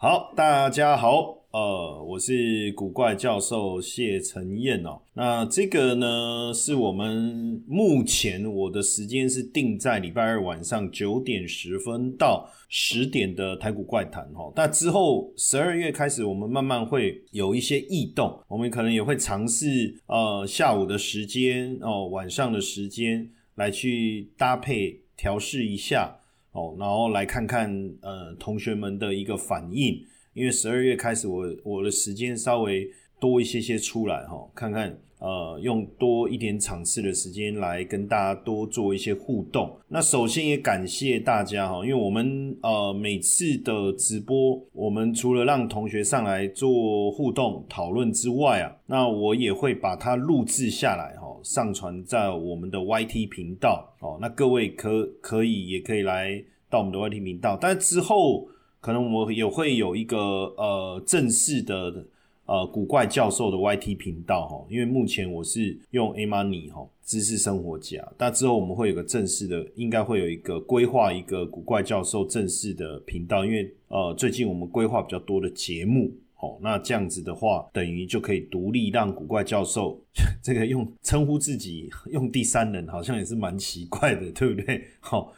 好，大家好，呃，我是古怪教授谢承彦哦。那这个呢，是我们目前我的时间是定在礼拜二晚上九点十分到十点的台股怪谈哈。那之后十二月开始，我们慢慢会有一些异动，我们可能也会尝试呃下午的时间哦，晚上的时间来去搭配调试一下。哦，然后来看看呃同学们的一个反应，因为十二月开始，我我的时间稍微多一些些出来哈，看看呃用多一点场次的时间来跟大家多做一些互动。那首先也感谢大家哈，因为我们呃每次的直播，我们除了让同学上来做互动讨论之外啊，那我也会把它录制下来哈。上传在我们的 YT 频道哦，那各位可可以也可以来到我们的 YT 频道，但之后可能我也会有一个呃正式的呃古怪教授的 YT 频道哈，因为目前我是用 A Money 哈知识生活家，但之后我们会有个正式的，应该会有一个规划一个古怪教授正式的频道，因为呃最近我们规划比较多的节目。哦，那这样子的话，等于就可以独立让古怪教授 这个用称呼自己 用第三人，好像也是蛮奇怪的，对不对？好，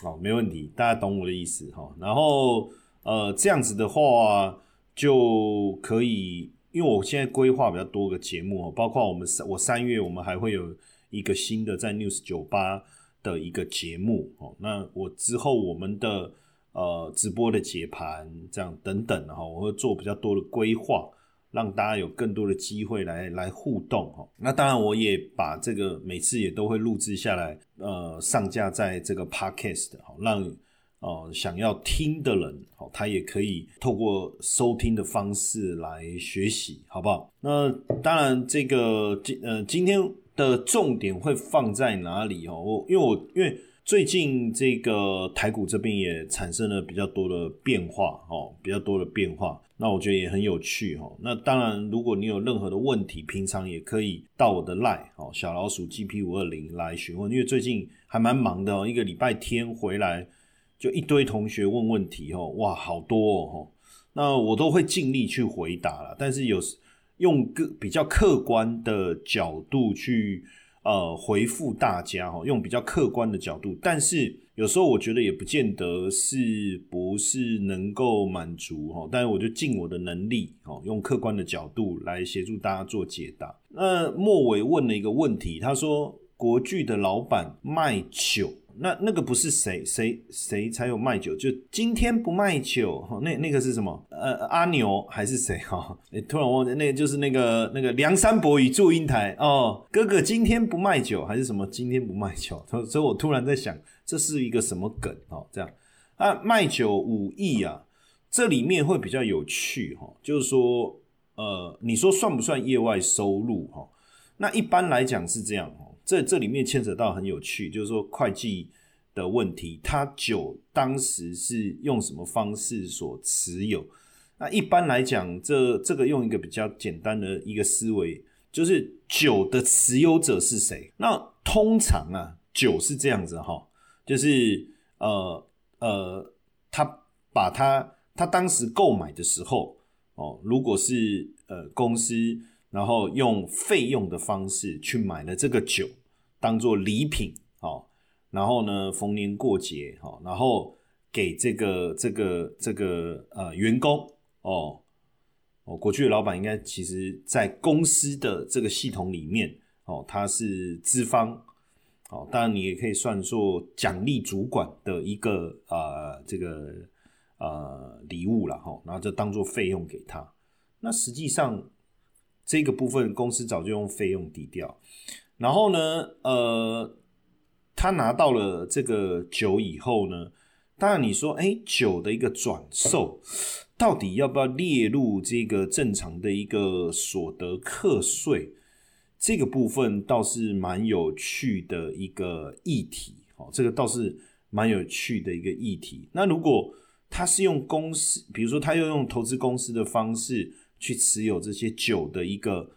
好，没问题，大家懂我的意思哈。然后呃，这样子的话就可以，因为我现在规划比较多个节目哦，包括我们三我三月我们还会有一个新的在 News 酒吧的一个节目哦。那我之后我们的。呃，直播的解盘这样等等哈，我会做比较多的规划，让大家有更多的机会来来互动哈。那当然，我也把这个每次也都会录制下来，呃，上架在这个 podcast 哈，让哦想要听的人哦，他也可以透过收听的方式来学习，好不好？那当然，这个今呃今天的重点会放在哪里哦？我因为我因为。最近这个台股这边也产生了比较多的变化哦，比较多的变化，那我觉得也很有趣哈。那当然，如果你有任何的问题，平常也可以到我的 line 哦，小老鼠 GP 五二零来询问，因为最近还蛮忙的哦，一个礼拜天回来就一堆同学问问题哦，哇，好多哦，那我都会尽力去回答了，但是有时用个比较客观的角度去。呃，回复大家哈，用比较客观的角度，但是有时候我觉得也不见得是不是能够满足哈，但是我就尽我的能力哦，用客观的角度来协助大家做解答。那莫伟问了一个问题，他说国剧的老板卖酒。那那个不是谁谁谁才有卖酒？就今天不卖酒？那那个是什么？呃，阿牛还是谁哈？哎，突然忘记，那个就是那个那个梁山伯与祝英台哦。哥哥今天不卖酒还是什么？今天不卖酒，所所以我突然在想，这是一个什么梗哦？这样啊，卖酒五亿啊，这里面会比较有趣哈。就是说，呃，你说算不算业外收入哈？那一般来讲是这样哦。这这里面牵扯到很有趣，就是说会计的问题，他酒当时是用什么方式所持有？那一般来讲，这这个用一个比较简单的一个思维，就是酒的持有者是谁？那通常啊，酒是这样子哈，就是呃呃，他把他他当时购买的时候哦，如果是呃公司。然后用费用的方式去买了这个酒，当做礼品，哦，然后呢，逢年过节，哦，然后给这个这个这个呃员工，哦，哦，过去的老板应该其实在公司的这个系统里面，哦，他是资方，哦，当然你也可以算作奖励主管的一个呃这个呃礼物了，哈，然后就当做费用给他，那实际上。这个部分公司早就用费用抵掉，然后呢，呃，他拿到了这个酒以后呢，当然你说，哎，酒的一个转售到底要不要列入这个正常的一个所得课税？这个部分倒是蛮有趣的一个议题，哦，这个倒是蛮有趣的一个议题。那如果他是用公司，比如说他又用投资公司的方式。去持有这些酒的一个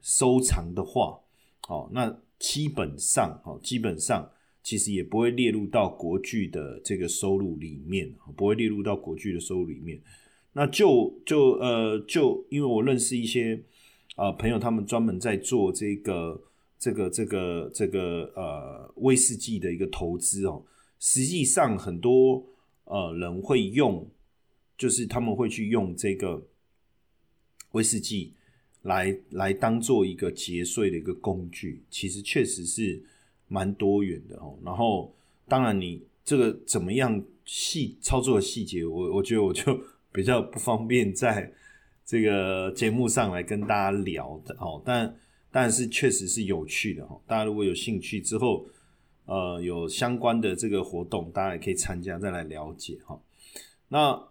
收藏的话，哦，那基本上，哦，基本上其实也不会列入到国剧的这个收入里面，不会列入到国剧的收入里面。那就就呃就因为我认识一些啊朋友，他们专门在做这个这个这个这个呃威士忌的一个投资哦。实际上很多呃人会用，就是他们会去用这个威士忌来来当做一个节税的一个工具。其实确实是蛮多元的哦。然后当然你这个怎么样细操作的细节，我我觉得我就。比较不方便在这个节目上来跟大家聊的哦，但但是确实是有趣的哦。大家如果有兴趣之后，呃，有相关的这个活动，大家也可以参加，再来了解哈。那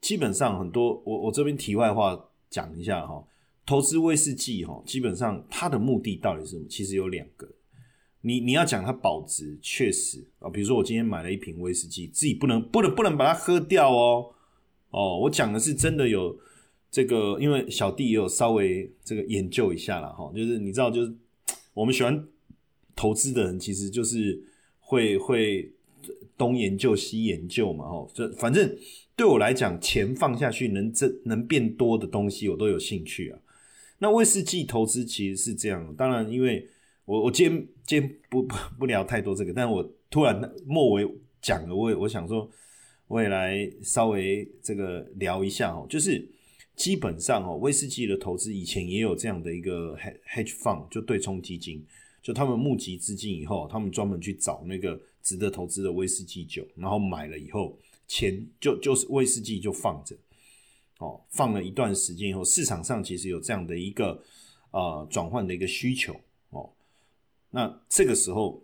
基本上很多，我我这边题外话讲一下哈，投资威士忌哈，基本上它的目的到底是什么？其实有两个。你你要讲它保值，确实啊，比如说我今天买了一瓶威士忌，自己不能不能不能把它喝掉哦。哦，我讲的是真的有这个，因为小弟也有稍微这个研究一下了哈，就是你知道，就是我们喜欢投资的人，其实就是会会东研究西研究嘛，哈，这反正对我来讲，钱放下去能这能变多的东西，我都有兴趣啊。那威士忌投资其实是这样，当然，因为我我今天今天不不不聊太多这个，但我突然末尾讲了，我我想说。我也来稍微这个聊一下哦，就是基本上哦，威士忌的投资以前也有这样的一个 hedge fund，就对冲基金，就他们募集资金以后，他们专门去找那个值得投资的威士忌酒，然后买了以后，钱就就是威士忌就放着，哦，放了一段时间以后，市场上其实有这样的一个呃转换的一个需求哦，那这个时候。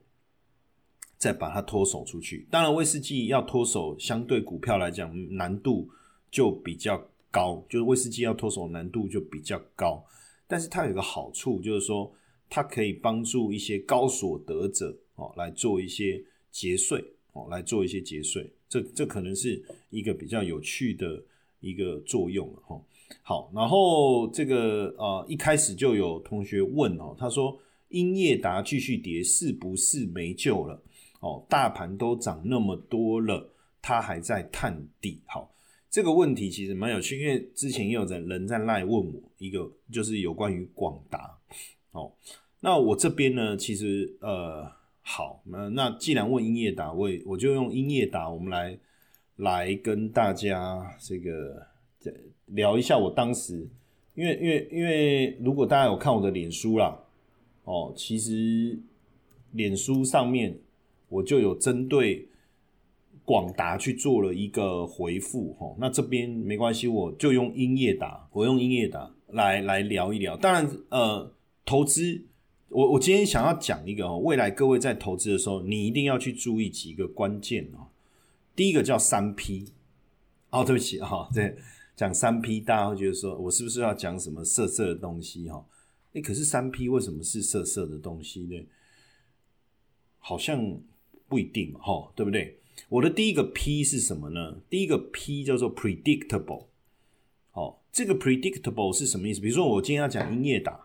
再把它脱手出去，当然威士忌要脱手，相对股票来讲难度就比较高，就是威士忌要脱手难度就比较高。但是它有个好处，就是说它可以帮助一些高所得者哦来做一些节税哦，来做一些节税，这这可能是一个比较有趣的一个作用了哈。好，然后这个呃一开始就有同学问哦，他说英业达继续跌是不是没救了？哦，大盘都涨那么多了，它还在探底。好，这个问题其实蛮有趣，因为之前也有人人在赖问我一个，就是有关于广达。哦，那我这边呢，其实呃，好，那那既然问英业达，我也我就用英业达，我们来来跟大家这个聊一下我当时，因为因为因为如果大家有看我的脸书啦，哦，其实脸书上面。我就有针对广达去做了一个回复哈，那这边没关系，我就用英业达，我用英业达来来聊一聊。当然，呃，投资，我我今天想要讲一个哦，未来各位在投资的时候，你一定要去注意几个关键哦。第一个叫三 P，哦，对不起哈，对，讲三 P，大家会觉得说我是不是要讲什么色色的东西哈？哎，可是三 P 为什么是色色的东西呢？好像。不一定嘛，哈，对不对？我的第一个 P 是什么呢？第一个 P 叫做 predictable，哦，这个 predictable 是什么意思？比如说我今天要讲音乐打，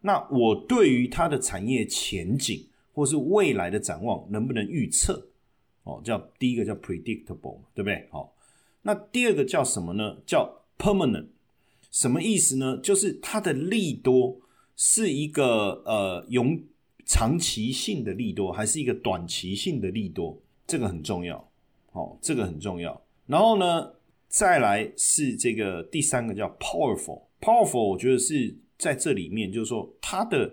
那我对于它的产业前景或是未来的展望能不能预测？哦，叫第一个叫 predictable，对不对？好，那第二个叫什么呢？叫 permanent，什么意思呢？就是它的利多是一个呃永。长期性的利多还是一个短期性的利多，这个很重要，哦，这个很重要。然后呢，再来是这个第三个叫 powerful，powerful，我觉得是在这里面，就是说它的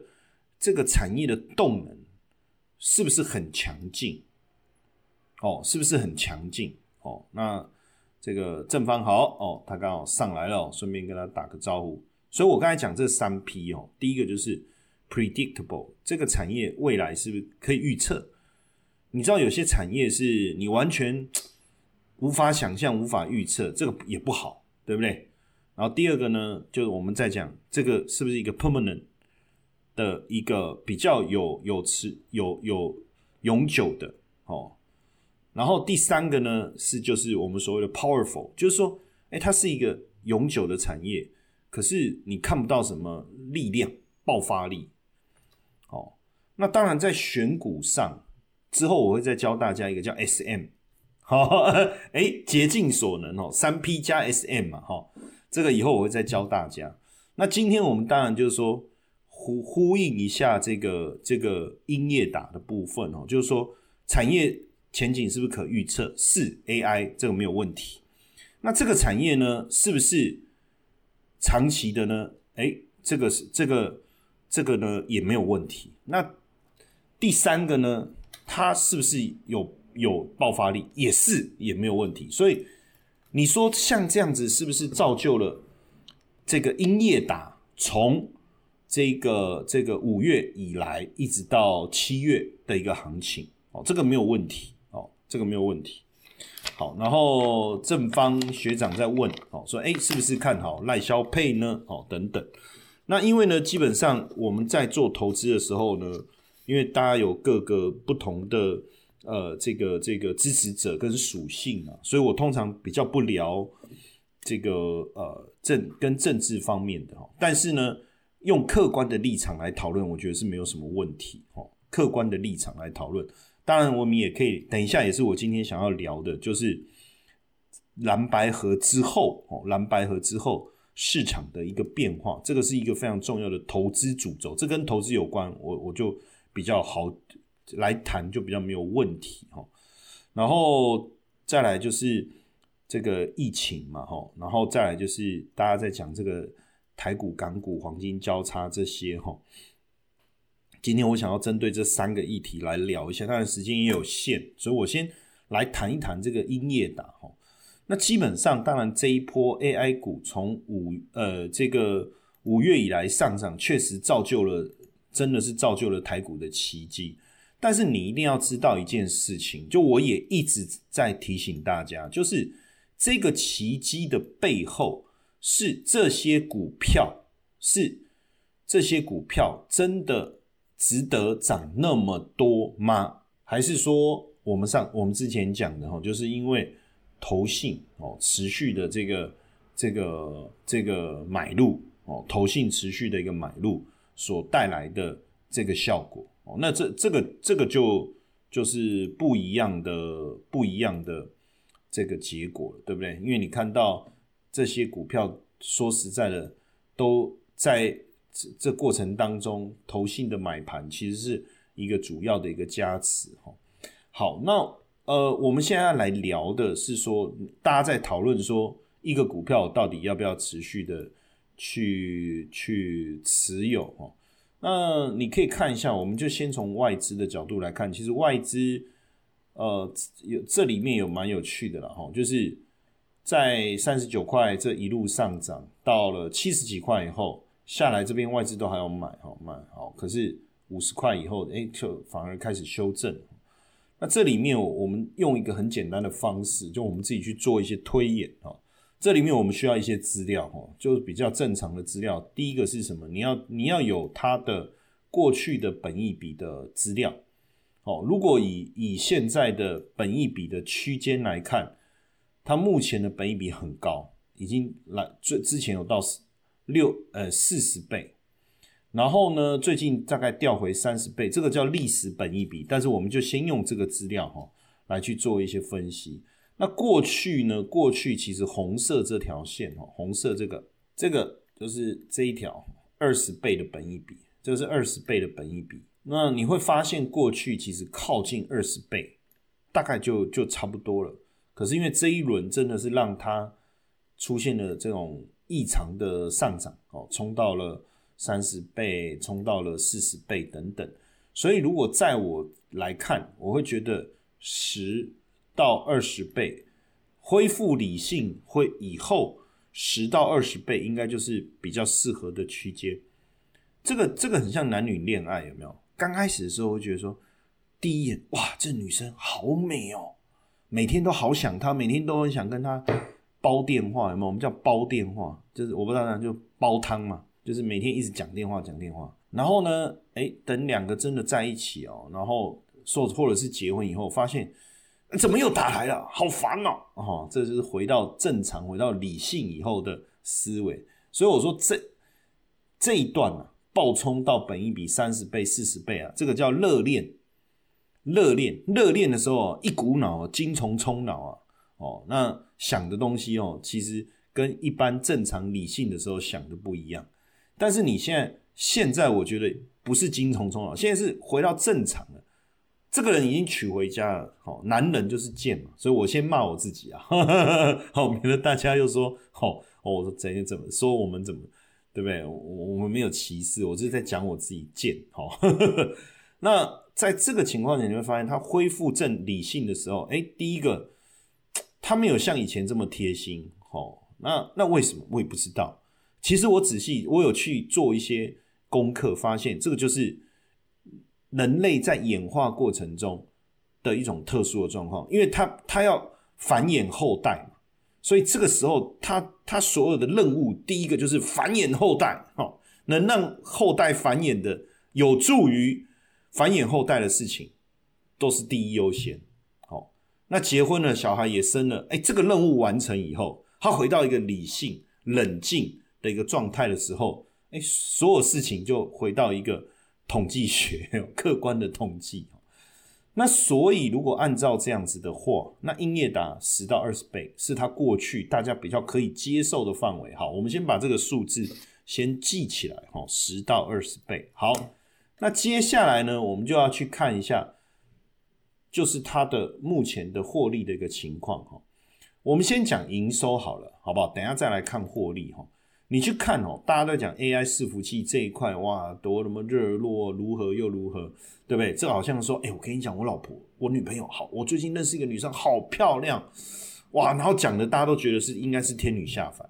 这个产业的动能是不是很强劲？哦，是不是很强劲？哦，那这个正方好哦，他刚好上来了，顺便跟他打个招呼。所以我刚才讲这三批哦，第一个就是。predictable 这个产业未来是不是可以预测？你知道有些产业是你完全无法想象、无法预测，这个也不好，对不对？然后第二个呢，就是我们在讲这个是不是一个 permanent 的一个比较有有持有有永久的哦。然后第三个呢是就是我们所谓的 powerful，就是说，哎，它是一个永久的产业，可是你看不到什么力量、爆发力哦。那当然，在选股上之后，我会再教大家一个叫 S M，好，哎，竭尽所能哦，三 P 加 SM 嘛，哈，这个以后我会再教大家。那今天我们当然就是说呼呼应一下这个这个音乐打的部分哦，就是说产业前景是不是可预测？是 AI 这个没有问题。那这个产业呢，是不是长期的呢？哎，这个是这个这个呢也没有问题。那第三个呢，它是不是有有爆发力？也是也没有问题。所以你说像这样子，是不是造就了？这个音乐打从这个这个五月以来一直到七月的一个行情哦，这个没有问题哦，这个没有问题。好，然后正方学长在问哦，说哎，是不是看好赖萧配呢？哦，等等。那因为呢，基本上我们在做投资的时候呢，因为大家有各个不同的呃这个这个支持者跟属性啊，所以我通常比较不聊。这个呃政跟政治方面的哈，但是呢，用客观的立场来讨论，我觉得是没有什么问题哈。客观的立场来讨论，当然我们也可以等一下，也是我今天想要聊的，就是蓝白河之后哦，蓝白河之后市场的一个变化，这个是一个非常重要的投资主轴，这跟投资有关，我我就比较好来谈，就比较没有问题哈。然后再来就是。这个疫情嘛，哈，然后再来就是大家在讲这个台股、港股、黄金交叉这些，哈。今天我想要针对这三个议题来聊一下，当然时间也有限，所以我先来谈一谈这个音乐打，哈。那基本上，当然这一波 AI 股从五呃这个五月以来上涨，确实造就了，真的是造就了台股的奇迹。但是你一定要知道一件事情，就我也一直在提醒大家，就是。这个奇迹的背后是这些股票，是这些股票真的值得涨那么多吗？还是说我们上我们之前讲的哈，就是因为投信哦持续的这个这个这个买入哦，投信持续的一个买入所带来的这个效果哦，那这这个这个就就是不一样的不一样的。这个结果对不对？因为你看到这些股票，说实在的，都在这这过程当中，投信的买盘其实是一个主要的一个加持哈。好，那呃，我们现在来聊的是说，大家在讨论说，一个股票到底要不要持续的去去持有哈？那你可以看一下，我们就先从外资的角度来看，其实外资。呃，有这里面有蛮有趣的了哈，就是在三十九块这一路上涨到了七十几块以后下来，这边外资都还要买哈买好，可是五十块以后，哎，就反而开始修正。那这里面我们用一个很简单的方式，就我们自己去做一些推演哈。这里面我们需要一些资料哈，就是比较正常的资料。第一个是什么？你要你要有它的过去的本益比的资料。哦，如果以以现在的本益比的区间来看，它目前的本益比很高，已经来最之前有到六呃四十倍，然后呢，最近大概调回三十倍，这个叫历史本益比。但是我们就先用这个资料哈来去做一些分析。那过去呢，过去其实红色这条线哈，红色这个这个就是这一条二十倍的本一比，这是二十倍的本一比。那你会发现，过去其实靠近二十倍，大概就就差不多了。可是因为这一轮真的是让它出现了这种异常的上涨哦，冲到了三十倍，冲到了四十倍等等。所以如果在我来看，我会觉得十到二十倍恢复理性会以后十到二十倍应该就是比较适合的区间。这个这个很像男女恋爱，有没有？刚开始的时候，会觉得说，第一眼哇，这女生好美哦，每天都好想她，每天都很想跟她煲电话，有没有？我们叫煲电话，就是我不知道，那就煲汤嘛，就是每天一直讲电话，讲电话。然后呢，哎，等两个真的在一起哦，然后说或者是结婚以后，发现怎么又打来了，好烦哦！哦，这就是回到正常、回到理性以后的思维。所以我说这这一段啊。暴冲到本一比三十倍、四十倍啊，这个叫热恋，热恋，热恋的时候一股脑精虫充脑啊，哦，那想的东西哦，其实跟一般正常理性的时候想的不一样。但是你现在现在我觉得不是精虫充脑，现在是回到正常了。这个人已经娶回家了，好，男人就是贱嘛，所以我先骂我自己啊，好，免得大家又说，好，哦，我说怎样怎么说我们怎么。对不对？我我们没有歧视，我是在讲我自己贱。好，那在这个情况下，你会发现他恢复正理性的时候，哎，第一个他没有像以前这么贴心。好，那那为什么？我也不知道。其实我仔细，我有去做一些功课，发现这个就是人类在演化过程中的一种特殊的状况，因为他他要繁衍后代嘛。所以这个时候，他他所有的任务，第一个就是繁衍后代，哈，能让后代繁衍的，有助于繁衍后代的事情，都是第一优先。好，那结婚了，小孩也生了，哎，这个任务完成以后，他回到一个理性、冷静的一个状态的时候，哎，所有事情就回到一个统计学、客观的统计。那所以，如果按照这样子的话，那英业达十到二十倍是它过去大家比较可以接受的范围。好，我们先把这个数字先记起来。哈，十到二十倍。好，那接下来呢，我们就要去看一下，就是它的目前的获利的一个情况。哈，我们先讲营收好了，好不好？等下再来看获利。哈。你去看哦，大家都讲 AI 伺服器这一块，哇，多什么热络，如何又如何，对不对？这好像说，哎，我跟你讲，我老婆，我女朋友好，我最近认识一个女生，好漂亮，哇，然后讲的大家都觉得是应该是天女下凡，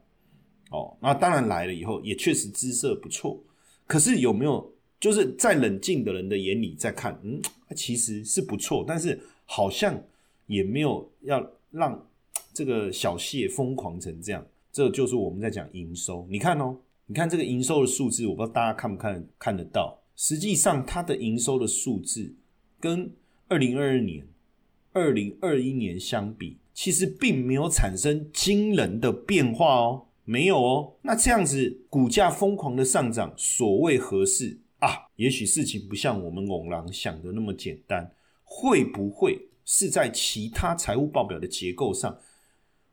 哦，那当然来了以后也确实姿色不错，可是有没有就是在冷静的人的眼里在看，嗯，其实是不错，但是好像也没有要让这个小谢疯狂成这样。这就是我们在讲营收，你看哦，你看这个营收的数字，我不知道大家看不看看得到。实际上，它的营收的数字跟二零二二年、二零二一年相比，其实并没有产生惊人的变化哦，没有哦。那这样子股价疯狂的上涨，所谓何事啊？也许事情不像我们猛狼想的那么简单，会不会是在其他财务报表的结构上？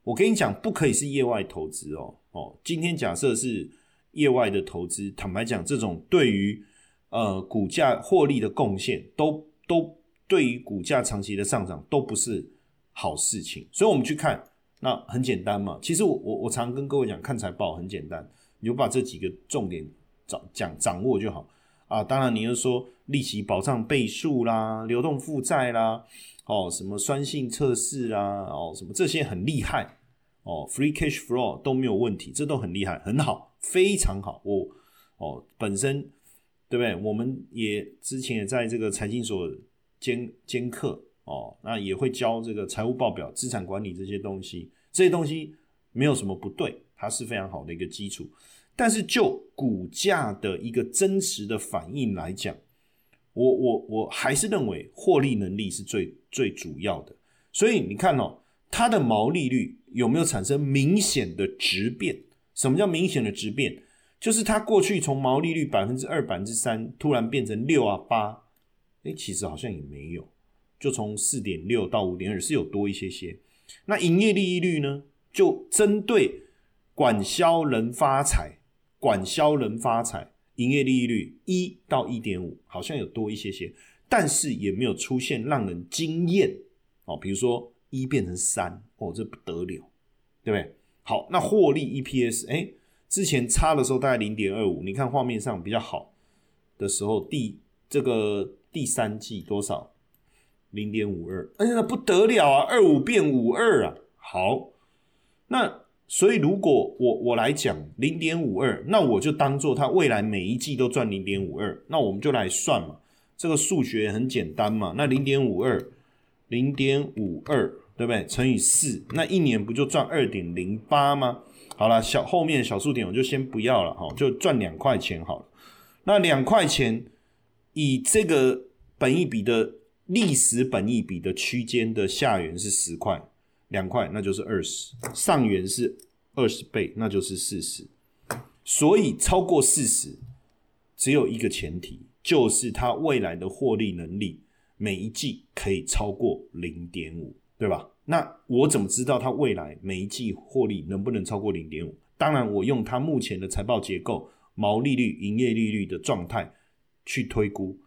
我跟你讲，不可以是业外投资哦哦。今天假设是业外的投资，坦白讲，这种对于呃股价获利的贡献，都都对于股价长期的上涨都不是好事情。所以，我们去看，那很简单嘛。其实我我我常跟各位讲，看财报很简单，你就把这几个重点掌讲掌握就好啊。当然，你又说利息保障倍数啦，流动负债啦。哦，什么酸性测试啊，哦，什么这些很厉害哦，free cash flow 都没有问题，这都很厉害，很好，非常好。我哦，本身对不对？我们也之前也在这个财经所兼兼课哦，那也会教这个财务报表、资产管理这些东西，这些东西没有什么不对，它是非常好的一个基础。但是就股价的一个真实的反应来讲，我我我还是认为获利能力是最最主要的，所以你看哦，它的毛利率有没有产生明显的质变？什么叫明显的质变？就是它过去从毛利率百分之二、百分之三，突然变成六啊八，哎，其实好像也没有，就从四点六到五点二是有多一些些。那营业利率呢？就针对管销人发财，管销人发财。营业利率一到一点五，好像有多一些些，但是也没有出现让人惊艳哦。比如说一变成三，哦，这不得了，对不对？好，那获利 EPS，哎，之前差的时候大概零点二五，你看画面上比较好的时候，第这个第三季多少？零点五二，哎呀，不得了啊，二五变五二啊，好，那。所以，如果我我来讲零点五二，那我就当做它未来每一季都赚零点五二，那我们就来算嘛。这个数学很简单嘛。那零点五二，零点五二，对不对？乘以四，那一年不就赚二点零八吗？好了，小后面小数点我就先不要了哈，就赚两块钱好了。那两块钱以这个本益比的历史本益比的区间的下缘是十块。两块，那就是二十；上缘是二十倍，那就是四十。所以超过四十，只有一个前提，就是它未来的获利能力每一季可以超过零点五，对吧？那我怎么知道它未来每一季获利能不能超过零点五？当然，我用它目前的财报结构、毛利率、营业利率的状态去推估。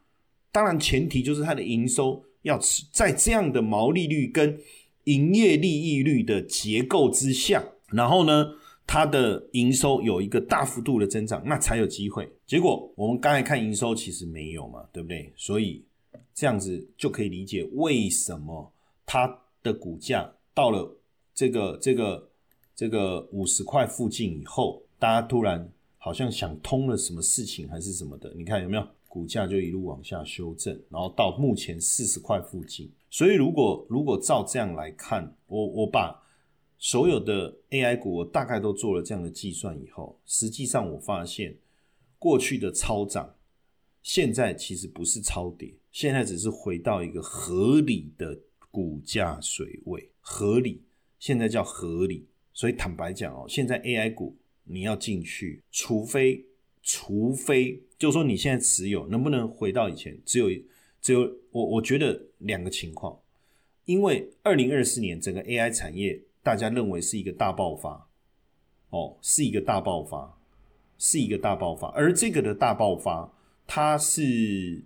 当然，前提就是它的营收要在这样的毛利率跟营业利益率的结构之下，然后呢，它的营收有一个大幅度的增长，那才有机会。结果我们刚才看营收其实没有嘛，对不对？所以这样子就可以理解为什么它的股价到了这个这个这个五十块附近以后，大家突然好像想通了什么事情还是什么的？你看有没有？股价就一路往下修正，然后到目前四十块附近。所以如果如果照这样来看，我我把所有的 AI 股我大概都做了这样的计算以后，实际上我发现过去的超涨，现在其实不是超跌，现在只是回到一个合理的股价水位，合理现在叫合理。所以坦白讲哦，现在 AI 股你要进去，除非。除非就说你现在持有能不能回到以前？只有只有我我觉得两个情况，因为二零二四年整个 AI 产业大家认为是一个大爆发，哦，是一个大爆发，是一个大爆发，而这个的大爆发，它是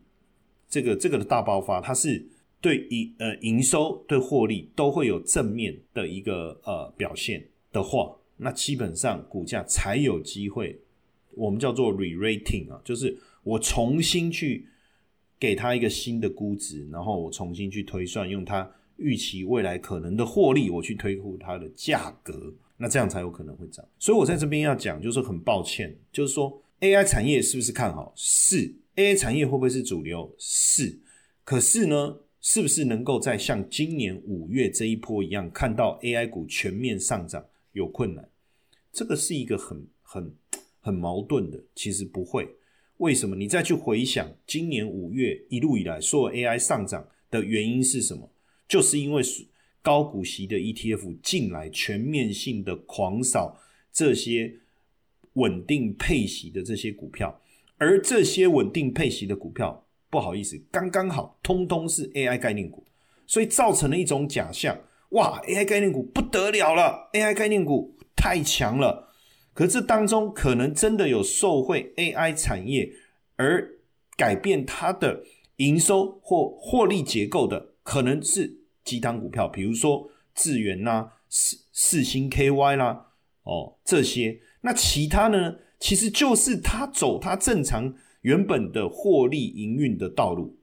这个这个的大爆发，它是对营呃营收对获利都会有正面的一个呃表现的话，那基本上股价才有机会。我们叫做 re-rating 啊，就是我重新去给他一个新的估值，然后我重新去推算，用它预期未来可能的获利，我去推估它的价格，那这样才有可能会涨。所以我在这边要讲，就是很抱歉，就是说 AI 产业是不是看好？是 AI 产业会不会是主流？是。可是呢，是不是能够在像今年五月这一波一样，看到 AI 股全面上涨？有困难。这个是一个很很。很矛盾的，其实不会。为什么？你再去回想今年五月一路以来所有 AI 上涨的原因是什么？就是因为高股息的 ETF 进来，全面性的狂扫这些稳定配息的这些股票，而这些稳定配息的股票，不好意思，刚刚好通通是 AI 概念股，所以造成了一种假象：哇，AI 概念股不得了了，AI 概念股太强了。可这当中可能真的有受惠 AI 产业而改变它的营收或获利结构的，可能是几档股票，比如说智源呐、四四星 KY 啦，哦这些。那其他呢，其实就是它走它正常原本的获利营运的道路，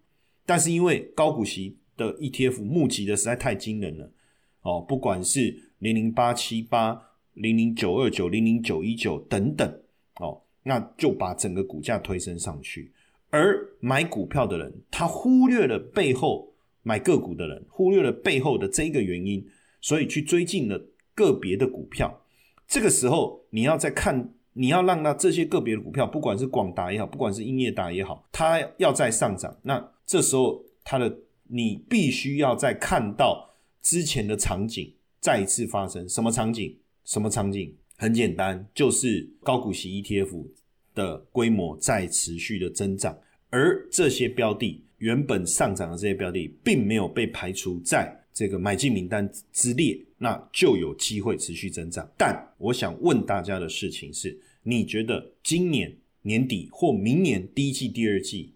但是因为高股息的 ETF 募集的实在太惊人了，哦，不管是零零八七八。零零九二九、零零九一九等等，哦，那就把整个股价推升上去。而买股票的人，他忽略了背后买个股的人，忽略了背后的这一个原因，所以去追进了个别的股票。这个时候，你要再看，你要让那这些个别的股票，不管是广达也好，不管是英业达也好，它要再上涨，那这时候它的你必须要再看到之前的场景再一次发生，什么场景？什么场景？很简单，就是高股息 ETF 的规模在持续的增长，而这些标的原本上涨的这些标的，并没有被排除在这个买进名单之列，那就有机会持续增长。但我想问大家的事情是：你觉得今年年底或明年第一季、第二季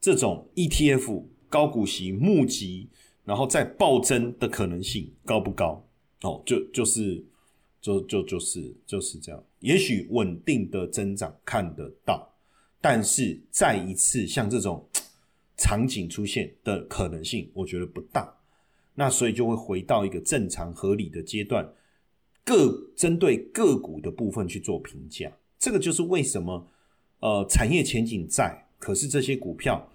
这种 ETF 高股息募集，然后再暴增的可能性高不高？哦，就就是。就就就是就是这样，也许稳定的增长看得到，但是再一次像这种场景出现的可能性，我觉得不大。那所以就会回到一个正常合理的阶段，各针对个股的部分去做评价。这个就是为什么呃产业前景在，可是这些股票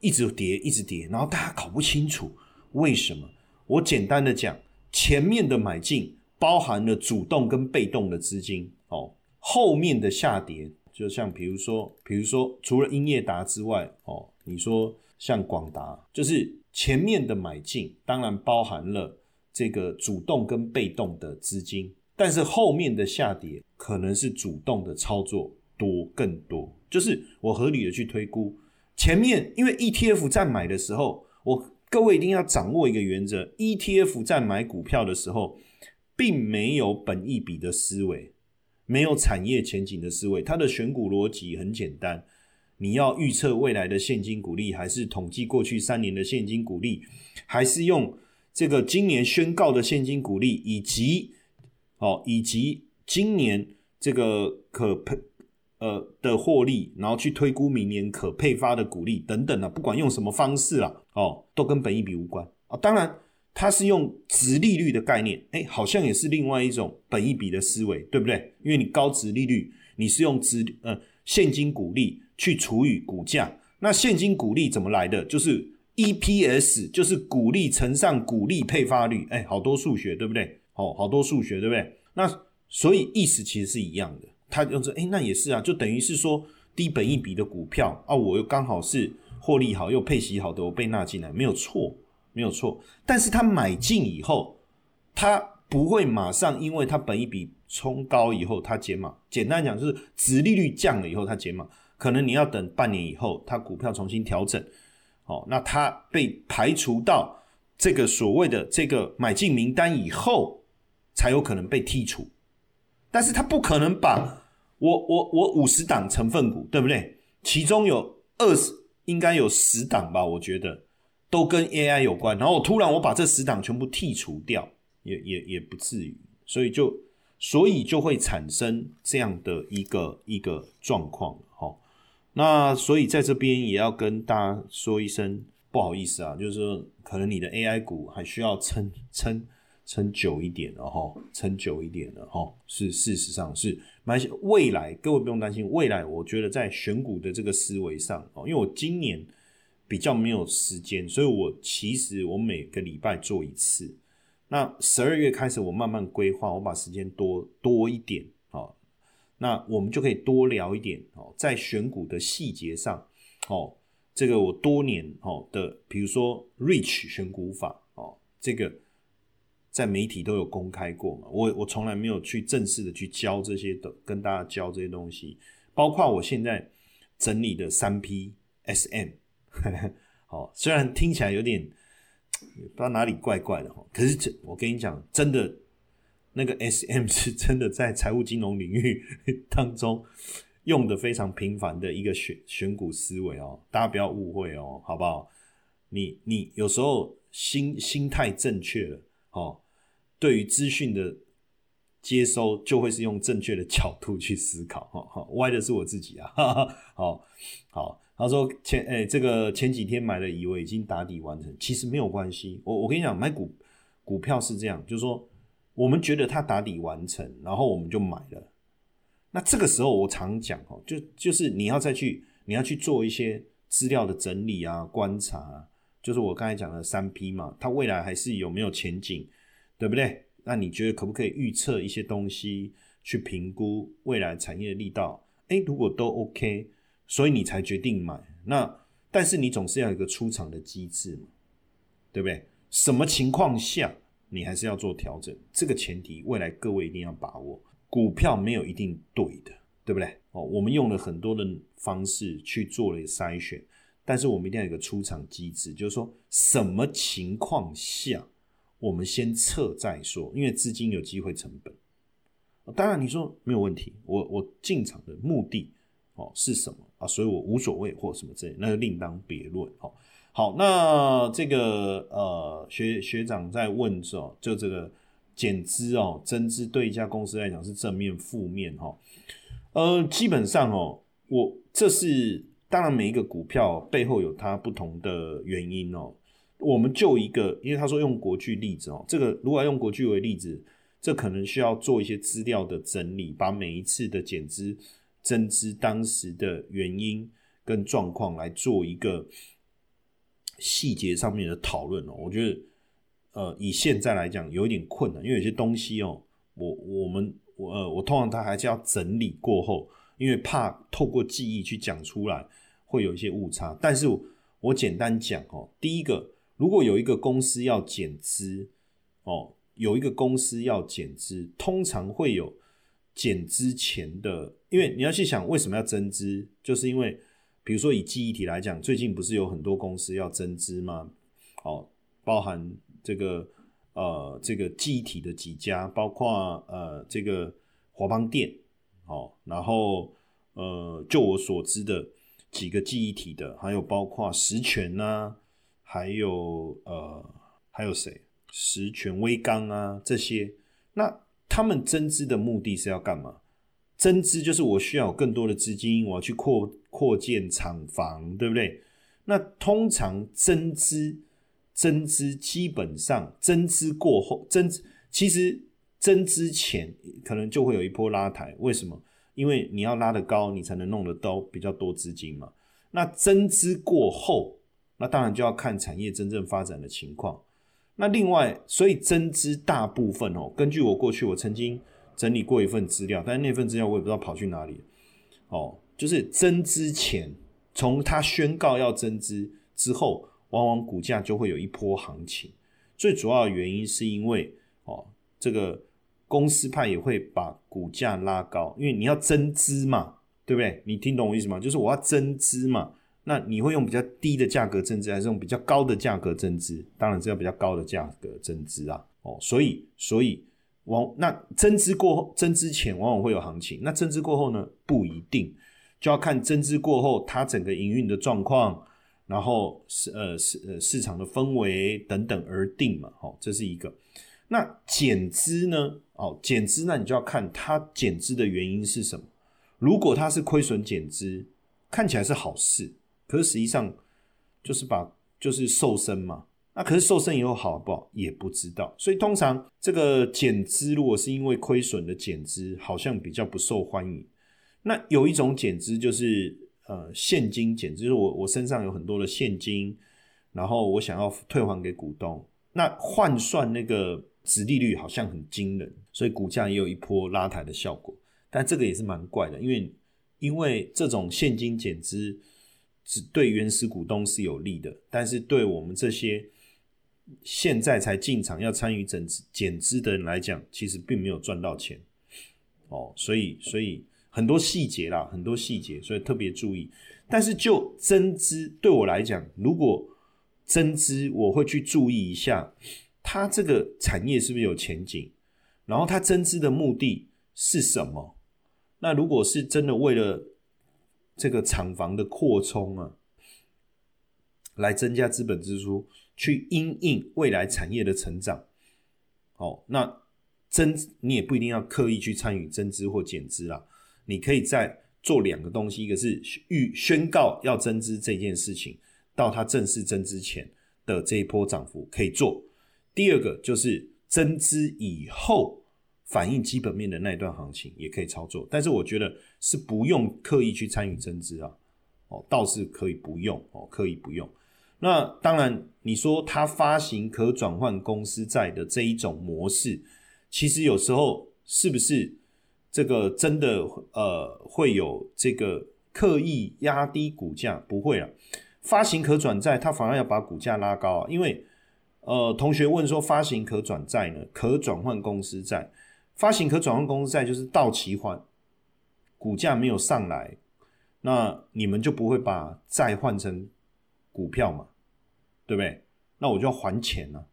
一直跌一直跌，然后大家搞不清楚为什么。我简单的讲，前面的买进。包含了主动跟被动的资金哦，后面的下跌，就像比如说，比如说除了英业达之外哦，你说像广达，就是前面的买进，当然包含了这个主动跟被动的资金，但是后面的下跌可能是主动的操作多更多，就是我合理的去推估，前面因为 ETF 在买的时候，我各位一定要掌握一个原则：ETF 在买股票的时候，并没有本益比的思维，没有产业前景的思维。它的选股逻辑很简单：你要预测未来的现金股利，还是统计过去三年的现金股利，还是用这个今年宣告的现金股利，以及哦，以及今年这个可配。呃的获利，然后去推估明年可配发的股利等等啊，不管用什么方式啦，哦，都跟本益比无关啊。当然，它是用值利率的概念，哎，好像也是另外一种本益比的思维，对不对？因为你高值利率，你是用值呃现金股利去除以股价，那现金股利怎么来的？就是 EPS，就是股利乘上股利配发率，哎，好多数学，对不对？哦，好多数学，对不对？那所以意思其实是一样的。他用这，哎，那也是啊，就等于是说低本一笔的股票啊，我又刚好是获利好又配息好的，我被纳进来，没有错，没有错。但是他买进以后，他不会马上，因为他本一笔冲高以后，他减码。简单讲就是，值利率降了以后，他减码，可能你要等半年以后，他股票重新调整，哦，那他被排除到这个所谓的这个买进名单以后，才有可能被剔除。但是他不可能把我我我五十档成分股，对不对？其中有二十，应该有十档吧？我觉得都跟 AI 有关。然后我突然我把这十档全部剔除掉，也也也不至于。所以就所以就会产生这样的一个一个状况。哈，那所以在这边也要跟大家说一声不好意思啊，就是说可能你的 AI 股还需要撑撑。撑久一点了哈，撑久一点了哈，是事实上是蛮未来，各位不用担心未来。我觉得在选股的这个思维上哦，因为我今年比较没有时间，所以我其实我每个礼拜做一次。那十二月开始，我慢慢规划，我把时间多多一点。那我们就可以多聊一点哦，在选股的细节上哦，这个我多年哦的，比如说 Rich 选股法哦，这个。在媒体都有公开过嘛？我我从来没有去正式的去教这些的，跟大家教这些东西，包括我现在整理的三 P S M，哦，虽然听起来有点不知道哪里怪怪的哈，可是这我跟你讲，真的那个 S M 是真的在财务金融领域 当中用的非常频繁的一个选选股思维哦，大家不要误会哦，好不好？你你有时候心心态正确了哦。对于资讯的接收，就会是用正确的角度去思考，哈哈，歪的是我自己啊，哈哈，好好，他说前哎，这个前几天买了，以为已经打底完成，其实没有关系。我我跟你讲，买股股票是这样，就是说我们觉得它打底完成，然后我们就买了。那这个时候我常讲哦，就就是你要再去，你要去做一些资料的整理啊，观察，就是我刚才讲的三 P 嘛，它未来还是有没有前景？对不对？那你觉得可不可以预测一些东西，去评估未来产业的力道？诶，如果都 OK，所以你才决定买。那但是你总是要有一个出场的机制嘛，对不对？什么情况下你还是要做调整？这个前提，未来各位一定要把握。股票没有一定对的，对不对？哦，我们用了很多的方式去做了筛选，但是我们一定要有个出场机制，就是说什么情况下？我们先测再说，因为资金有机会成本。当然你说没有问题，我我进场的目的哦是什么啊？所以我无所谓或什么之类，那就另当别论。哦，好，那这个呃学学长在问说，就这个减资哦，增资对一家公司来讲是正面负面哈？呃，基本上哦，我这是当然每一个股票背后有它不同的原因哦。我们就一个，因为他说用国巨例子哦，这个如果要用国巨为例子，这可能需要做一些资料的整理，把每一次的减资、增资当时的原因跟状况来做一个细节上面的讨论哦。我觉得，呃，以现在来讲有一点困难，因为有些东西哦，我我们我呃，我通常他还是要整理过后，因为怕透过记忆去讲出来会有一些误差。但是我简单讲哦，第一个。如果有一个公司要减资，哦，有一个公司要减资，通常会有减资前的，因为你要去想为什么要增资，就是因为，比如说以记忆体来讲，最近不是有很多公司要增资吗？哦，包含这个呃这个记忆体的几家，包括呃这个华邦电，哦，然后呃就我所知的几个记忆体的，还有包括实权呐，还有呃还有谁？实权微钢啊这些，那他们增资的目的是要干嘛？增资就是我需要有更多的资金，我要去扩扩建厂房，对不对？那通常增资增资基本上增资过后增其实增资前可能就会有一波拉抬，为什么？因为你要拉得高，你才能弄得到比较多资金嘛。那增资过后，那当然就要看产业真正发展的情况。那另外，所以增资大部分哦，根据我过去我曾经。整理过一份资料，但是那份资料我也不知道跑去哪里。哦，就是增资前，从他宣告要增资之后，往往股价就会有一波行情。最主要的原因是因为哦，这个公司派也会把股价拉高，因为你要增资嘛，对不对？你听懂我意思吗？就是我要增资嘛，那你会用比较低的价格增资，还是用比较高的价格增资？当然是要比较高的价格增资啊。哦，所以，所以。往那增资过后，增资前往往会有行情。那增资过后呢？不一定，就要看增资过后它整个营运的状况，然后市呃市呃市场的氛围等等而定嘛。好，这是一个。那减资呢？哦，减资那你就要看它减资的原因是什么。如果它是亏损减资，看起来是好事，可是实际上就是把就是瘦身嘛。那可是瘦身以后好不好也不知道，所以通常这个减资如果是因为亏损的减资，好像比较不受欢迎。那有一种减资就是呃现金减资，就是我我身上有很多的现金，然后我想要退还给股东，那换算那个值利率好像很惊人，所以股价也有一波拉抬的效果。但这个也是蛮怪的，因为因为这种现金减资只对原始股东是有利的，但是对我们这些。现在才进场要参与整减资的人来讲，其实并没有赚到钱哦，所以所以很多细节啦，很多细节，所以特别注意。但是就增资对我来讲，如果增资，我会去注意一下，它这个产业是不是有前景，然后它增资的目的是什么？那如果是真的为了这个厂房的扩充啊，来增加资本支出。去因应未来产业的成长，哦，那增你也不一定要刻意去参与增资或减资啦，你可以在做两个东西，一个是预宣告要增资这件事情，到它正式增资前的这一波涨幅可以做；第二个就是增资以后反映基本面的那一段行情也可以操作，但是我觉得是不用刻意去参与增资啊，哦，倒是可以不用哦，刻意不用。那当然，你说它发行可转换公司债的这一种模式，其实有时候是不是这个真的呃会有这个刻意压低股价？不会啊，发行可转债，它反而要把股价拉高啊。因为呃，同学问说，发行可转债呢？可转换公司债，发行可转换公司债就是到期换，股价没有上来，那你们就不会把债换成。股票嘛，对不对？那我就要还钱了，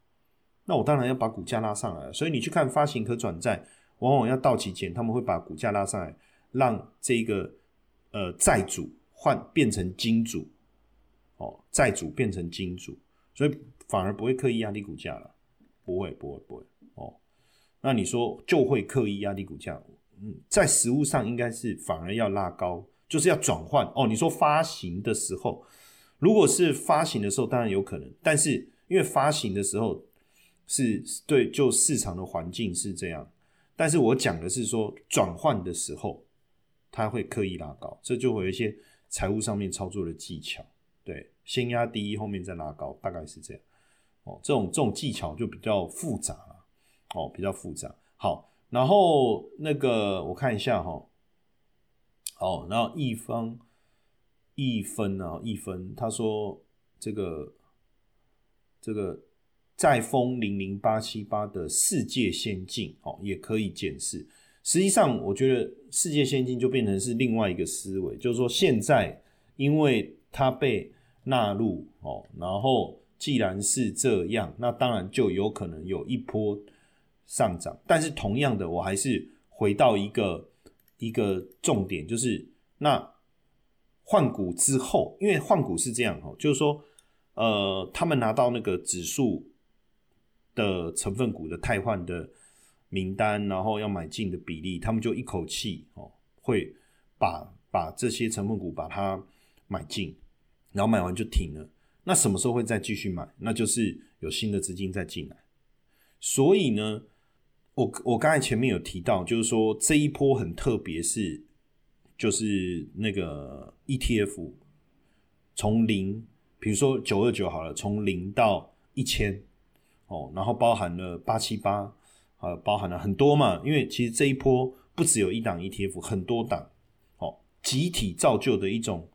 那我当然要把股价拉上来。所以你去看发行可转债，往往要到期前，他们会把股价拉上来，让这个呃债主换变成金主，哦，债主变成金主，所以反而不会刻意压低股价了，不会，不会，不会哦。那你说就会刻意压低股价？嗯，在实物上应该是反而要拉高，就是要转换哦。你说发行的时候。如果是发行的时候，当然有可能，但是因为发行的时候是对就市场的环境是这样，但是我讲的是说转换的时候，它会刻意拉高，这就会有一些财务上面操作的技巧，对，先压低，后面再拉高，大概是这样。哦，这种这种技巧就比较复杂了，哦，比较复杂。好，然后那个我看一下哈，哦，然后一方。一分啊，一分。他说：“这个这个再封零零八七八的世界先进哦，也可以检视。实际上，我觉得世界先进就变成是另外一个思维，就是说现在因为它被纳入哦，然后既然是这样，那当然就有可能有一波上涨。但是同样的，我还是回到一个一个重点，就是那换股之后，因为换股是这样哦，就是说，呃，他们拿到那个指数的成分股的汰换的名单，然后要买进的比例，他们就一口气哦，会把把这些成分股把它买进。然后买完就停了，那什么时候会再继续买？那就是有新的资金再进来。所以呢，我我刚才前面有提到，就是说这一波很特别，是就是那个 ETF 从零，比如说九二九好了，从零到一千哦，然后包含了八七八，呃，包含了很多嘛。因为其实这一波不只有一档 ETF，很多档哦，集体造就的一种。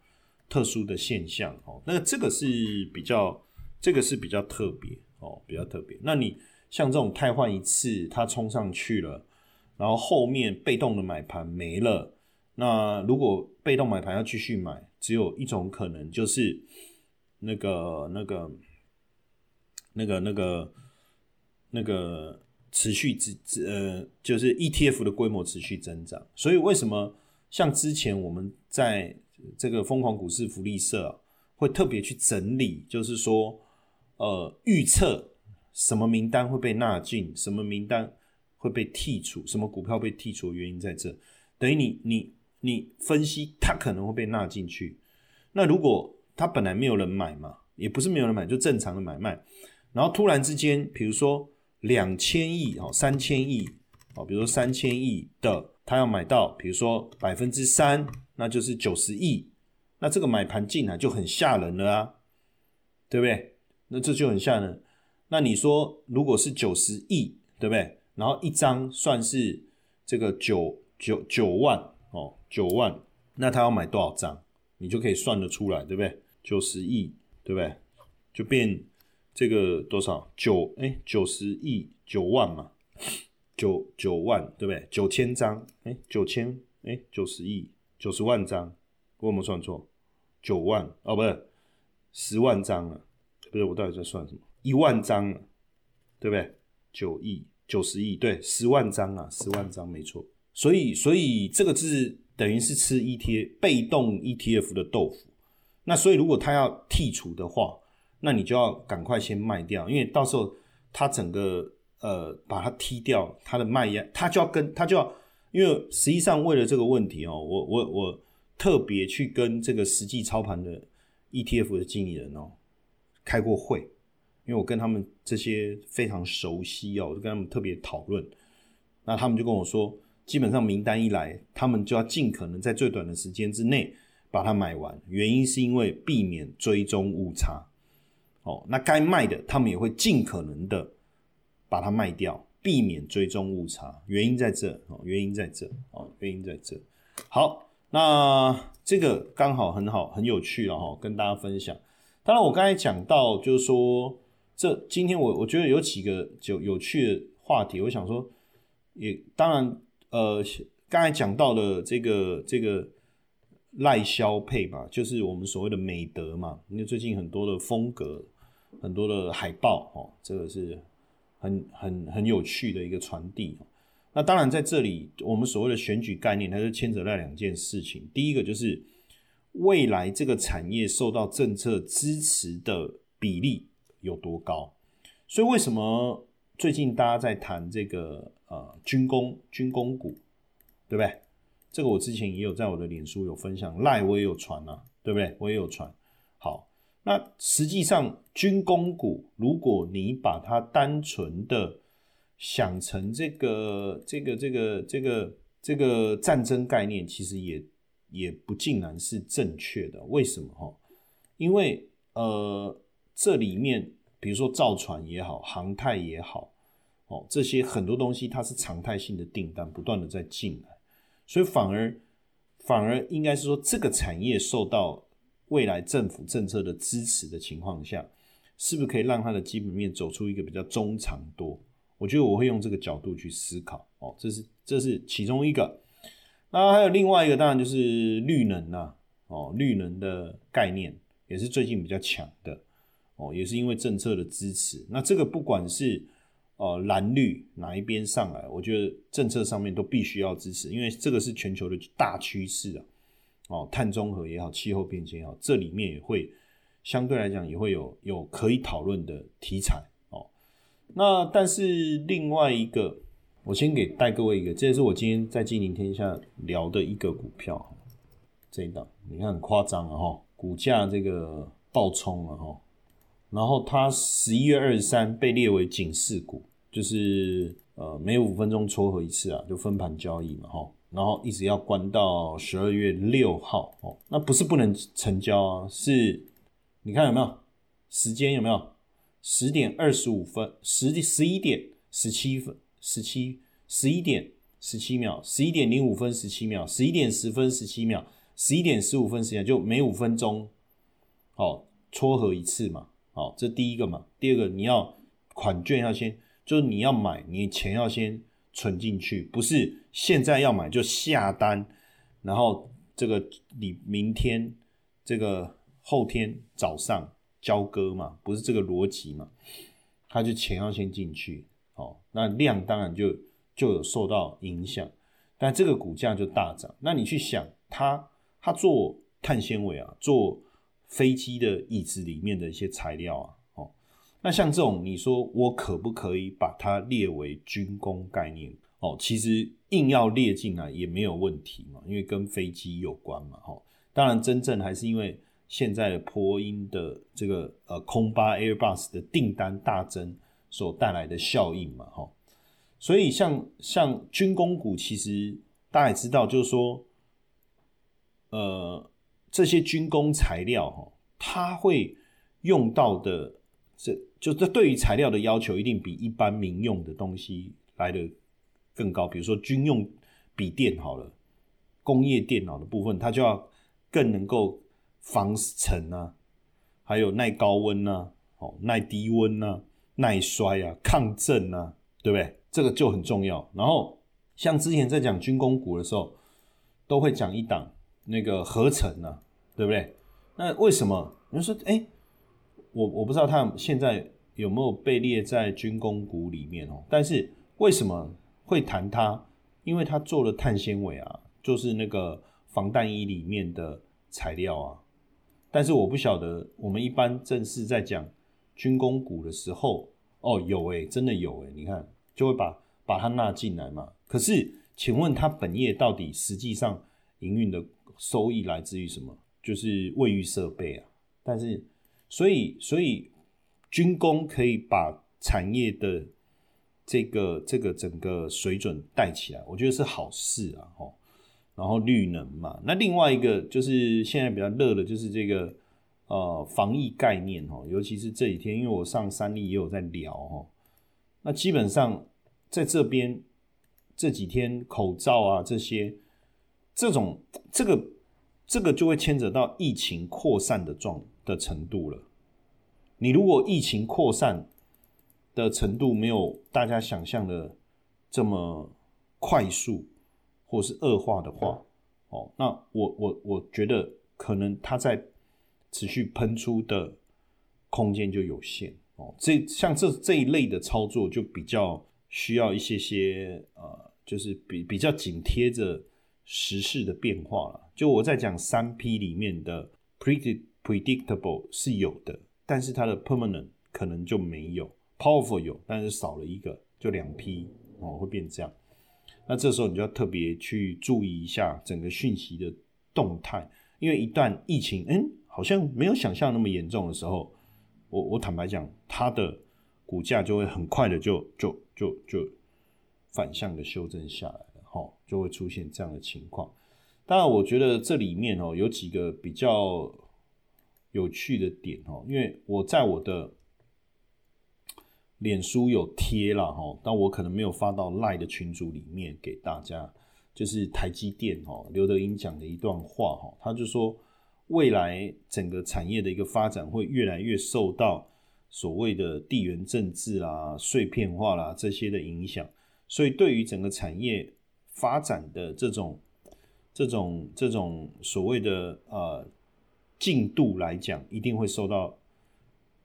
特殊的现象哦，那这个是比较，这个是比较特别哦，比较特别。那你像这种汰换一次，它冲上去了，然后后面被动的买盘没了，那如果被动买盘要继续买，只有一种可能，就是那个那个那个那个那个持续增呃，就是 ETF 的规模持续增长。所以为什么像之前我们在这个疯狂股市福利社会特别去整理，就是说，呃，预测什么名单会被纳进，什么名单会被剔除，什么股票被剔除的原因在这。等于你你你分析它可能会被纳进去。那如果它本来没有人买嘛，也不是没有人买，就正常的买卖。然后突然之间，比如说两千亿哦，三千亿哦，比如说三千亿的，他要买到，比如说百分之三。那就是九十亿，那这个买盘进来就很吓人了啊，对不对？那这就很吓人。那你说，如果是九十亿，对不对？然后一张算是这个九九九万，九万，那他要买多少张？你就可以算得出来，对不对？九十亿，对不对？就变这个多少？九哎，九十亿九万嘛，九九万，对不对？九千张，哎，九千，哎，九十亿。九十万张，我有没有算错？九万哦，不是十万张了，不是我到底在算什么？一万张了，对不对？九亿、九十亿，对，十万张啊，十万张没错。所以，所以这个是等于是吃 ETF 被动 ETF 的豆腐。那所以，如果他要剔除的话，那你就要赶快先卖掉，因为到时候他整个呃把它踢掉，它的卖压，他就要跟他就要。因为实际上为了这个问题哦，我我我特别去跟这个实际操盘的 ETF 的经理人哦开过会，因为我跟他们这些非常熟悉哦，我就跟他们特别讨论，那他们就跟我说，基本上名单一来，他们就要尽可能在最短的时间之内把它买完，原因是因为避免追踪误差。哦，那该卖的，他们也会尽可能的把它卖掉。避免追踪误差，原因在这哦，原因在这哦，原因在这。好，那这个刚好很好，很有趣了哈，跟大家分享。当然，我刚才讲到，就是说，这今天我我觉得有几个就有趣的话题，我想说，也当然，呃，刚才讲到的这个这个赖肖配嘛，就是我们所谓的美德嘛，因为最近很多的风格，很多的海报哦，这个是。很很很有趣的一个传递。那当然在这里，我们所谓的选举概念，它是牵扯到两件事情。第一个就是未来这个产业受到政策支持的比例有多高。所以为什么最近大家在谈这个呃军工军工股，对不对？这个我之前也有在我的脸书有分享，赖我也有传啊，对不对？我也有传。好。那实际上，军工股，如果你把它单纯的想成这个、这个、这个、这个、这个战争概念，其实也也不尽然是正确的。为什么？哈，因为呃，这里面比如说造船也好，航太也好，哦，这些很多东西它是常态性的订单，不断的在进来，所以反而反而应该是说，这个产业受到。未来政府政策的支持的情况下，是不是可以让它的基本面走出一个比较中长多？我觉得我会用这个角度去思考哦，这是这是其中一个。那还有另外一个，当然就是绿能呐，哦，绿能的概念也是最近比较强的哦，也是因为政策的支持。那这个不管是呃蓝绿哪一边上来，我觉得政策上面都必须要支持，因为这个是全球的大趋势啊。哦，碳中和也好，气候变迁也好，这里面也会相对来讲也会有有可以讨论的题材哦。那但是另外一个，我先给带各位一个，这也是我今天在金陵天下聊的一个股票。这一档你看很夸张啊哈，股价这个暴冲了哈，然后它十一月二十三被列为警示股，就是呃每五分钟撮合一次啊，就分盘交易嘛哈，然后一直要关到十二月六号哦，那不是不能成交啊，是你看有没有时间有没有十点二十五分十十一点十七分十七十一点十七秒十一点零五分十七秒十一点十分十七秒。十一点十五分时间，就每五分钟，好撮合一次嘛，好，这第一个嘛。第二个，你要款券要先，就是你要买，你钱要先存进去，不是现在要买就下单，然后这个你明天这个后天早上交割嘛，不是这个逻辑嘛？他就钱要先进去，好，那量当然就就有受到影响，但这个股价就大涨。那你去想它。它做碳纤维啊，做飞机的椅子里面的一些材料啊，哦，那像这种，你说我可不可以把它列为军工概念？哦，其实硬要列进来也没有问题嘛，因为跟飞机有关嘛，哈。当然，真正还是因为现在的波音的这个呃空巴 Airbus 的订单大增所带来的效应嘛，哈。所以像像军工股，其实大家也知道，就是说。呃，这些军工材料哈，它会用到的，这就这对于材料的要求一定比一般民用的东西来的更高。比如说军用笔电好了，工业电脑的部分，它就要更能够防尘啊，还有耐高温呐，哦，耐低温呐，耐摔啊，抗震啊，对不对？这个就很重要。然后像之前在讲军工股的时候，都会讲一档。那个合成呢，对不对？那为什么？你说，哎，我我不知道他现在有没有被列在军工股里面哦。但是为什么会谈它？因为它做了碳纤维啊，就是那个防弹衣里面的材料啊。但是我不晓得，我们一般正式在讲军工股的时候，哦，有哎，真的有哎，你看就会把把它纳进来嘛。可是，请问它本业到底实际上营运的？收益来自于什么？就是卫浴设备啊。但是，所以，所以军工可以把产业的这个这个整个水准带起来，我觉得是好事啊。吼，然后绿能嘛，那另外一个就是现在比较热的，就是这个呃防疫概念哦，尤其是这几天，因为我上三立也有在聊哦。那基本上在这边这几天口罩啊这些。这种这个这个就会牵扯到疫情扩散的状的程度了。你如果疫情扩散的程度没有大家想象的这么快速或是恶化的话，哦，那我我我觉得可能它在持续喷出的空间就有限哦。这像这这一类的操作就比较需要一些些呃，就是比比较紧贴着。时事的变化了，就我在讲三 P 里面的 predict predictable 是有的，但是它的 permanent 可能就没有，powerful 有，但是少了一个，就两 P 哦，会变这样。那这时候你就要特别去注意一下整个讯息的动态，因为一旦疫情嗯好像没有想象那么严重的时候，我我坦白讲，它的股价就会很快的就就就就反向的修正下来。就会出现这样的情况。当然，我觉得这里面哦有几个比较有趣的点哦，因为我在我的脸书有贴了哈，但我可能没有发到赖的群组里面给大家。就是台积电哦，刘德英讲的一段话哈，他就说未来整个产业的一个发展会越来越受到所谓的地缘政治啦、碎片化啦这些的影响，所以对于整个产业。发展的这种、这种、这种所谓的呃进度来讲，一定会受到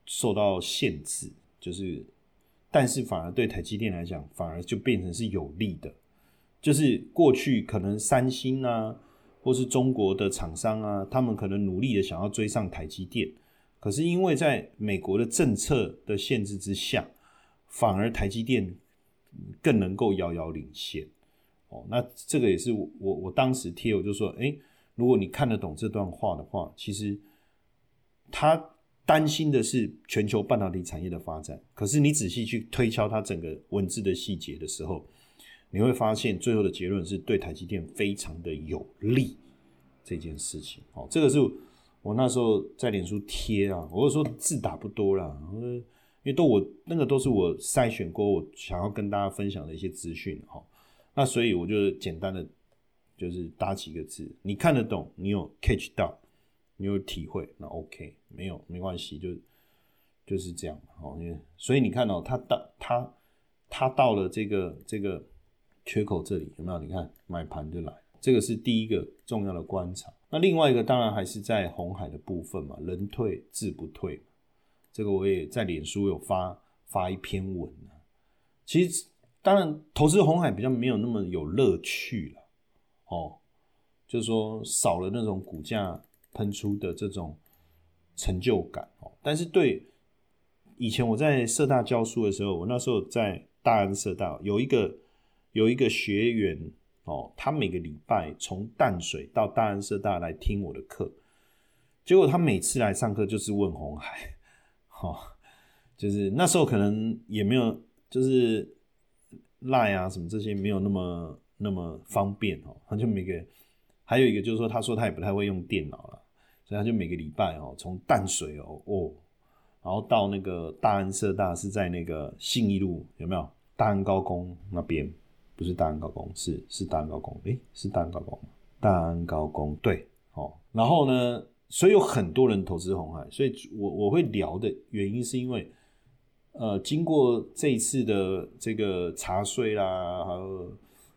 受到限制，就是，但是反而对台积电来讲，反而就变成是有利的。就是过去可能三星啊，或是中国的厂商啊，他们可能努力的想要追上台积电，可是因为在美国的政策的限制之下，反而台积电更能够遥遥领先。哦，那这个也是我我我当时贴，我就说，哎，如果你看得懂这段话的话，其实他担心的是全球半导体产业的发展，可是你仔细去推敲他整个文字的细节的时候，你会发现最后的结论是对台积电非常的有利这件事情。哦，这个是我那时候在脸书贴啊，我说字打不多啦，因为都我那个都是我筛选过，我想要跟大家分享的一些资讯哈。那所以我就简单的就是打几个字，你看得懂，你有 catch 到，你有体会，那 OK，没有没关系，就就是这样哦。因为所以你看哦，他到他他到了这个这个缺口这里有没有？你看买盘就来，这个是第一个重要的观察。那另外一个当然还是在红海的部分嘛，人退志不退，这个我也在脸书有发发一篇文其实。当然，投资红海比较没有那么有乐趣了，哦，就是说少了那种股价喷出的这种成就感哦。但是对以前我在社大教书的时候，我那时候在大安社大有一个有一个学员哦，他每个礼拜从淡水到大安社大来听我的课，结果他每次来上课就是问红海，哦，就是那时候可能也没有就是。赖啊，什么这些没有那么那么方便哦，他就每个还有一个就是说，他说他也不太会用电脑了，所以他就每个礼拜哦，从淡水哦哦，然后到那个大安社大是在那个信义路有没有？大安高工那边不是大安高工，是是大安高工，诶，是大安高工大安高工对哦，然后呢，所以有很多人投资红海，所以我我会聊的原因是因为。呃，经过这一次的这个查税啦，还有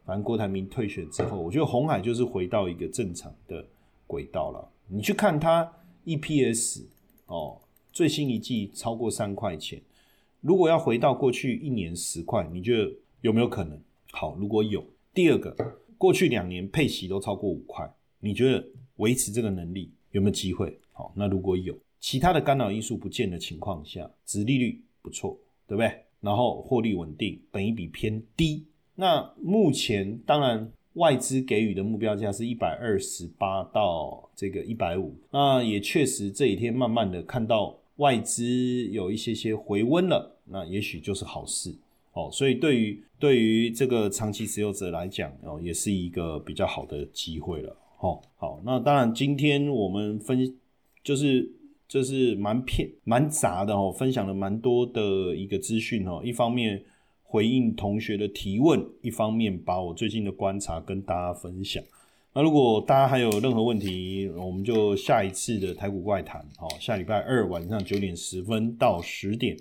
反正郭台铭退选之后，我觉得红海就是回到一个正常的轨道了。你去看它 EPS 哦，最新一季超过三块钱，如果要回到过去一年十块，你觉得有没有可能？好，如果有，第二个，过去两年配息都超过五块，你觉得维持这个能力有没有机会？好，那如果有其他的干扰因素不见的情况下，殖利率。不错，对不对？然后获利稳定，本一比偏低。那目前当然外资给予的目标价是一百二十八到这个一百五。那也确实这几天慢慢的看到外资有一些些回温了，那也许就是好事哦。所以对于对于这个长期持有者来讲哦，也是一个比较好的机会了。哦，好，那当然今天我们分就是。这是蛮片蛮杂的哦，分享了蛮多的一个资讯哦。一方面回应同学的提问，一方面把我最近的观察跟大家分享。那如果大家还有任何问题，我们就下一次的台股怪谈哦，下礼拜二晚上九点十分到十点，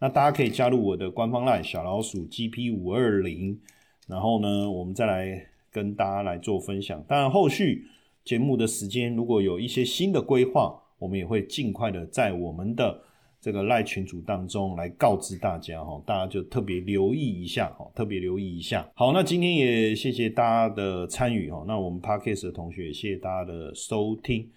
那大家可以加入我的官方 LINE 小老鼠 GP 五二零，然后呢，我们再来跟大家来做分享。当然，后续节目的时间如果有一些新的规划。我们也会尽快的在我们的这个赖群组当中来告知大家哈，大家就特别留意一下哈，特别留意一下。好，那今天也谢谢大家的参与哈，那我们 Parkes 的同学也谢谢大家的收听。